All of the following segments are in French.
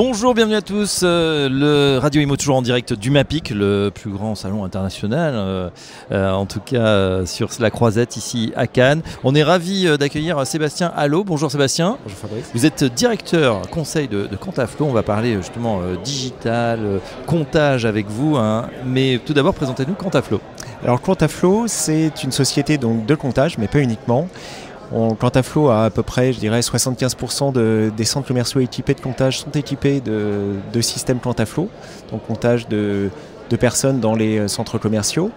Bonjour, bienvenue à tous. Euh, le Radio Imo toujours en direct du MAPIC, le plus grand salon international, euh, euh, en tout cas sur la Croisette ici à Cannes. On est ravi d'accueillir Sébastien Allo. Bonjour Sébastien. Bonjour Fabrice. Vous êtes directeur conseil de, de. On va parler justement digital, comptage avec vous. Hein. Mais tout d'abord, présentez-nous Quantaflow. Alors Quantaflow, c'est une société donc, de comptage, mais pas uniquement. On, Quantaflow a à peu près, je dirais, 75% des centres commerciaux équipés de comptage sont équipés de, systèmes Quantaflow, donc comptage de, personnes dans les euh, centres commerciaux,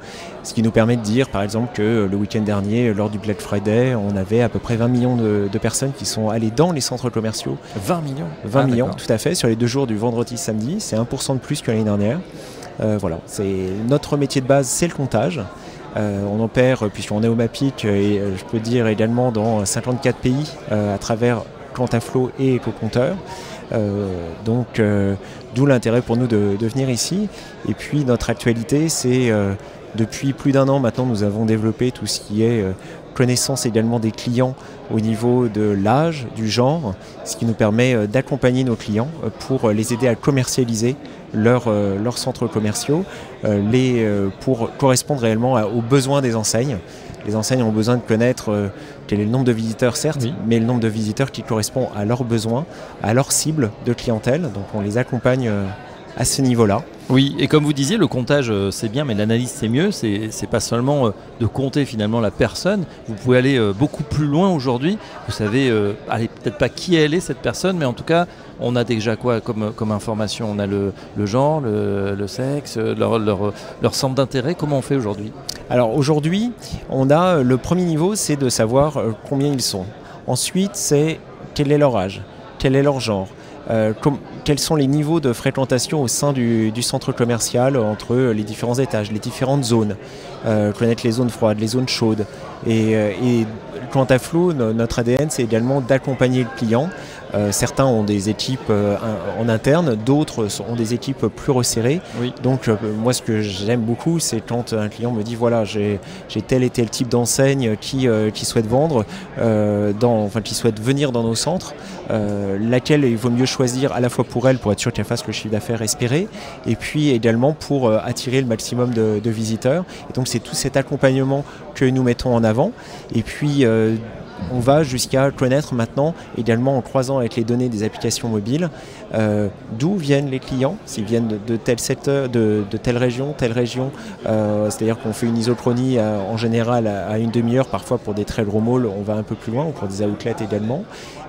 ce qui nous permet de dire par exemple que le week-end dernier, lors du Black Friday, on avait à peu près 20 millions de, personnes qui sont allées dans les centres commerciaux. 20 millions? 20 ah, millions, tout à fait, sur les deux jours du vendredi samedi, c'est 1% de plus que l'année dernière. Euh, voilà, c'est notre métier de base, c'est le comptage. Euh, on opère, puisqu'on est au MAPIC, et euh, je peux dire également dans 54 pays à travers Quantaflow et EcoCompteur. donc, d'où l'intérêt pour nous de, venir ici. Et puis, notre actualité, c'est depuis plus d'un an maintenant, nous avons développé tout ce qui est connaissance également des clients au niveau de l'âge, du genre, ce qui nous permet d'accompagner nos clients pour les aider à commercialiser euh, leurs, centres commerciaux euh, les, euh, pour correspondre réellement aux besoins des enseignes. Les enseignes ont besoin de connaître quel est le nombre de visiteurs, certes, mais le nombre de visiteurs qui correspond à leurs besoins, à leur cible de clientèle. Donc on les accompagne à ce niveau-là. Oui, et comme vous disiez, le comptage euh, c'est bien, mais l'analyse c'est mieux. C'est pas seulement euh, de compter finalement la personne. Vous pouvez aller euh, beaucoup plus loin aujourd'hui. Vous savez, allez peut-être pas qui elle est cette personne, mais en tout cas, on a déjà quoi comme, comme information? On a le, genre, le, sexe, leur, leur, leur centre d'intérêt. Comment on fait aujourd'hui? Alors aujourd'hui, on a le premier niveau, c'est de savoir combien ils sont. Ensuite, c'est quel est leur âge, quel est leur genre. Euh, quels sont les niveaux de fréquentation au sein du, centre commercial entre les différents étages, les différentes zones, euh, connaître les zones froides, les zones chaudes. Et, euh, quant à Flow, notre ADN, c'est également d'accompagner le client euh, certains ont des équipes euh, en interne, d'autres ont des équipes plus resserrées. Donc euh, moi ce que j'aime beaucoup c'est quand un client me dit voilà j'ai tel et tel type d'enseigne qui, qui souhaite vendre, dans, enfin qui souhaite venir dans nos centres, laquelle il vaut mieux choisir à la fois pour elle pour être sûr qu'elle fasse le chiffre d'affaires espéré et puis également pour attirer le maximum de, de visiteurs. Et donc c'est tout cet accompagnement que nous mettons en avant. Et puis on va jusqu'à connaître maintenant, également en croisant avec les données des applications mobiles, euh, d'où viennent les clients, s'ils viennent de, tel secteur, de, telle région, telle région. Euh, c'est-à-dire qu'on fait une isochronie euh, en général à, une demi-heure, parfois pour des très gros malls, on va un peu plus loin, ou pour des outlets également.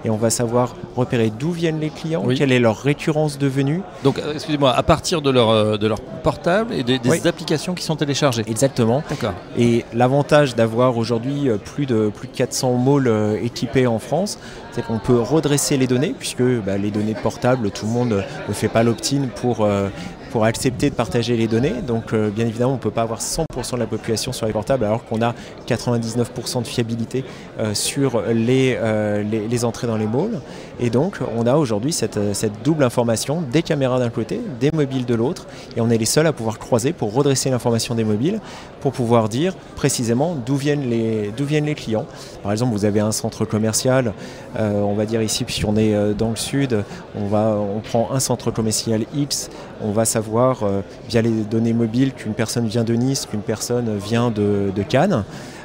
Et on va savoir repérer d'où viennent les clients, quelle est leur récurrence de venue. Donc, excusez-moi, à partir de leur, de leur portable et des, applications qui sont téléchargées. Exactement. D'accord. Et l'avantage d'avoir aujourd'hui plus de, plus de 400 malls équipés en France, c'est qu'on peut redresser les données, puisque bah, les données portables, tout le monde ne fait pas l'opt-in pour, euh, pour accepter de partager les données. Donc euh, bien évidemment, on ne peut pas avoir 100% de la population sur les portables alors qu'on a 99% de fiabilité euh, sur les, les, entrées dans les malls. Et donc on a aujourd'hui cette, cette, double information, des caméras d'un côté, des mobiles de l'autre, et on est les seuls à pouvoir croiser pour redresser l'information des mobiles, pour pouvoir dire précisément d'où viennent, les, viennent les clients. Par exemple, vous avez un centre commercial, on va dire ici, puisqu'on est dans le sud, on, va, on prend un centre commercial X, on va savoir euh, via les données mobiles qu'une personne vient de Nice, qu'une personne vient de, Cannes.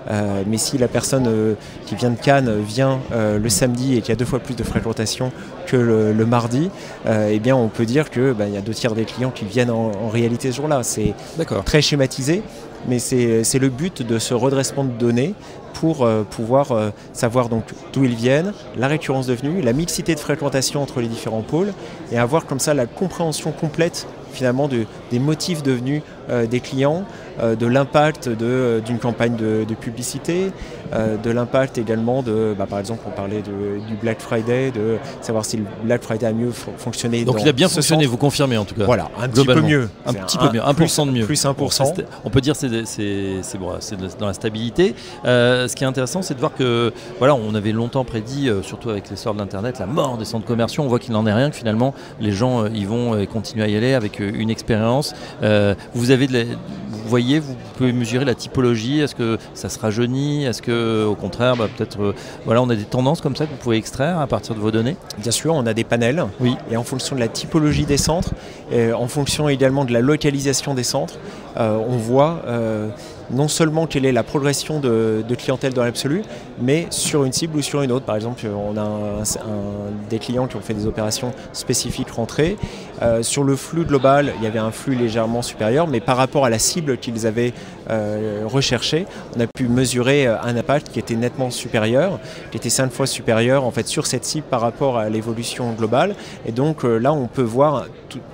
Euh, mais si la personne euh, qui vient de Cannes vient le samedi et qu'il y a deux fois plus de fréquentation que le, mardi, eh bien on peut dire qu'il bah, y a deux tiers des clients qui viennent en, en réalité ce jour-là. C'est très schématisé, mais c'est le but de ce redressement de données pour euh, pouvoir euh, savoir donc d'où ils viennent, la récurrence de venue, la mixité de fréquentation entre les différents pôles et avoir comme ça la compréhension complète finalement des motifs devenus euh, des clients, euh, de l'impact d'une campagne de, publicité, euh, de l'impact également de, bah, par exemple, on parlait du Black Friday, de savoir si le Black Friday a mieux fonctionné. Donc il a bien fonctionné, vous confirmez en tout cas. Voilà, un petit peu mieux. Un petit peu mieux, 1% de mieux. Plus 1%. on peut dire que c'est bon, dans la stabilité. ce qui est intéressant, c'est de voir que, voilà, on avait longtemps prédit, surtout avec l'essor de l'Internet, la mort des centres commerciaux. On voit qu'il n'en est rien, que finalement, les gens y vont et continuent à y aller avec une expérience. vous avez de vous voyez, vous pouvez mesurer la typologie. Est-ce que ça se rajeunit? Est-ce que, au contraire, bah, peut-être, voilà, on a des tendances comme ça que vous pouvez extraire à partir de vos données? Bien sûr, on a des panels. Oui. Et en fonction de la typologie des centres, en fonction également de la localisation des centres, on voit non seulement quelle est la progression de, clientèle dans l'absolu, mais sur une cible ou sur une autre. Par exemple, on a des clients qui ont fait des opérations spécifiques rentrées. Euh, sur le flux global, il y avait un flux légèrement supérieur, mais par rapport à la cible qu'ils avaient euh, recherchée, on a pu mesurer euh, un impact qui était nettement supérieur, qui était cinq fois supérieur en fait sur cette cible par rapport à l'évolution globale. Et donc là, on peut voir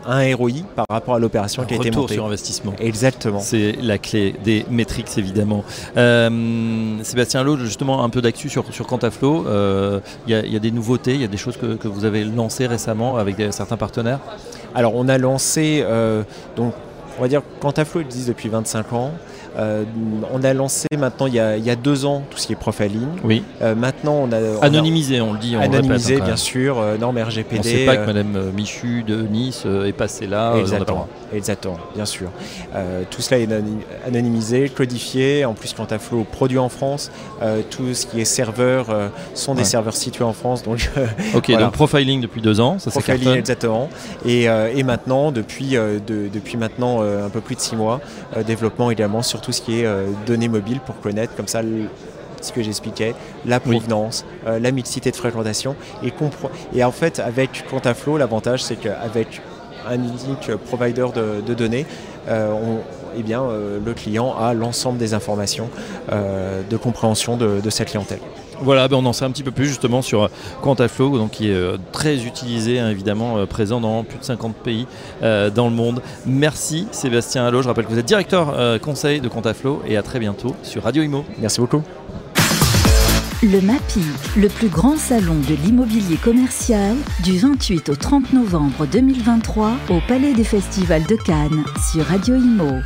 un ROI par rapport à l'opération qui a été montée. sur investissement. Exactement. C'est la clé des métriques évidemment. Euh, Sébastien Lowe, justement un peu d'actu sur, sur Quantaflow. Euh, il y, a des nouveautés, il y a des choses que, vous avez lancées récemment avec certains partenaires? Alors on a lancé, euh, donc on va dire Quantaflow existe depuis 25 ans. Euh, on a lancé maintenant il y a, deux ans tout ce qui est profiling. Oui. Euh, maintenant on a anonymisé, on le dit. On anonymisé bien sûr, euh, normes RGPD. On ne sait pas que Madame Michu de Nice est passée là. Exactement, exactement bien sûr. tout cela est anonymisé, codifié. En plus, quant à Flow produit en France, tout ce qui est serveur sont des serveurs situés en France. Donc, ok, donc profiling depuis deux ans, ça Profiling exactement. Et, et, maintenant, depuis, depuis maintenant un peu plus de six mois, développement également sur tout ce qui est euh, données mobiles pour connaître comme ça ce que j'expliquais, la provenance, euh, la mixité de fréquentation. Et, et en fait, avec Quantaflow, l'avantage, c'est qu'avec un unique provider de, données, euh, eh bien, le client a l'ensemble des informations de compréhension de, de sa clientèle. Voilà, ben on en sait un petit peu plus justement sur Quantaflow, donc qui est euh, très utilisé, hein, évidemment, euh, présent dans plus de 50 pays euh, dans le monde. Merci Sébastien Allo, je rappelle que vous êtes directeur conseil de Quantaflow et à très bientôt sur Radio Imo. Merci beaucoup. Le MAPI, le plus grand salon de l'immobilier commercial, du 28 au 30 novembre 2023 au Palais des Festivals de Cannes sur Radio Imo.